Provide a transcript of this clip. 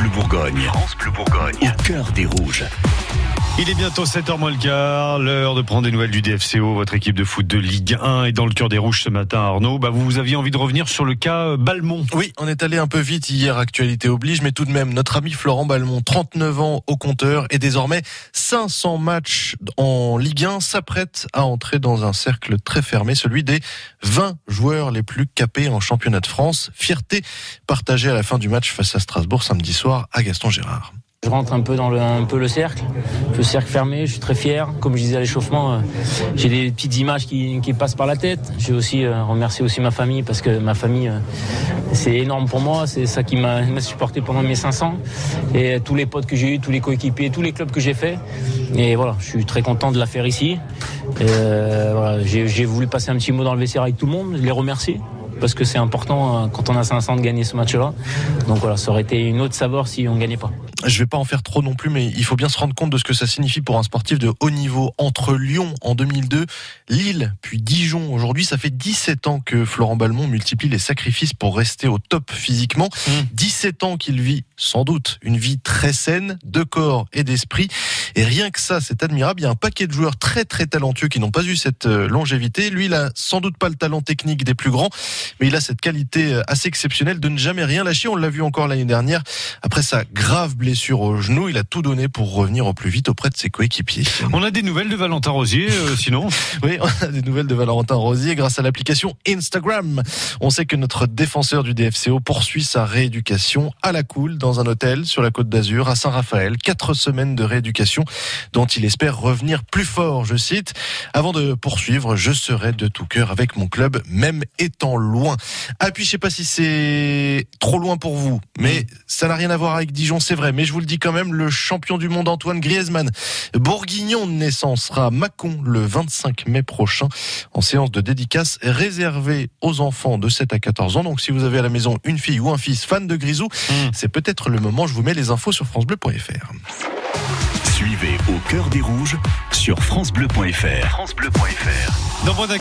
Bleu Bourgogne. France Bleu Bourgogne. Au cœur des rouges. Il est bientôt 7h moins le quart, l'heure de prendre des nouvelles du DFCO, votre équipe de foot de Ligue 1 et dans le cœur des rouges ce matin Arnaud. Bah, vous aviez envie de revenir sur le cas euh, Balmont. Oui, on est allé un peu vite hier, actualité oblige, mais tout de même, notre ami Florent Balmont, 39 ans au compteur et désormais 500 matchs en Ligue 1, s'apprête à entrer dans un cercle très fermé, celui des 20 joueurs les plus capés en championnat de France. Fierté partagée à la fin du match face à Strasbourg samedi soir à Gaston Gérard. Je rentre un peu dans le, un peu le cercle, le cercle fermé, je suis très fier. Comme je disais à l'échauffement, euh, j'ai des petites images qui, passent par la tête. J'ai aussi euh, remercié aussi ma famille parce que ma famille, euh, c'est énorme pour moi. C'est ça qui m'a supporté pendant mes 500. Et tous les potes que j'ai eu, tous les coéquipiers, tous les clubs que j'ai fait. Et voilà, je suis très content de la faire ici. J'ai voulu passer un petit mot dans le vestiaire avec tout le monde, les remercier parce que c'est important quand on a 500 de gagner ce match-là. Donc voilà, ça aurait été une autre saveur si on ne gagnait pas. Je vais pas en faire trop non plus, mais il faut bien se rendre compte de ce que ça signifie pour un sportif de haut niveau. Entre Lyon en 2002, Lille, puis Dijon aujourd'hui, ça fait 17 ans que Florent Balmont multiplie les sacrifices pour rester au top physiquement. 17 ans qu'il vit, sans doute, une vie très saine, de corps et d'esprit. Et rien que ça, c'est admirable. Il y a un paquet de joueurs très très talentueux qui n'ont pas eu cette longévité. Lui, il a sans doute pas le talent technique des plus grands, mais il a cette qualité assez exceptionnelle de ne jamais rien lâcher. On l'a vu encore l'année dernière. Après sa grave blessure au genou, il a tout donné pour revenir au plus vite auprès de ses coéquipiers. On a des nouvelles de Valentin Rosier, euh, sinon Oui, on a des nouvelles de Valentin Rosier grâce à l'application Instagram. On sait que notre défenseur du DFCO poursuit sa rééducation à la cool dans un hôtel sur la côte d'Azur à Saint-Raphaël. Quatre semaines de rééducation dont il espère revenir plus fort, je cite. Avant de poursuivre, je serai de tout cœur avec mon club, même étant loin. Ah puis je sais pas si c'est trop loin pour vous, mais ça n'a rien à voir avec Dijon, c'est vrai. Mais je vous le dis quand même, le champion du monde Antoine Griezmann, bourguignon de naissance, sera à Mâcon le 25 mai prochain en séance de dédicace réservée aux enfants de 7 à 14 ans. Donc si vous avez à la maison une fille ou un fils fan de Grisou, c'est peut-être le moment. Je vous mets les infos sur francebleu.fr. Suivez au cœur des rouges sur francebleu.fr. francebleu.fr. Dans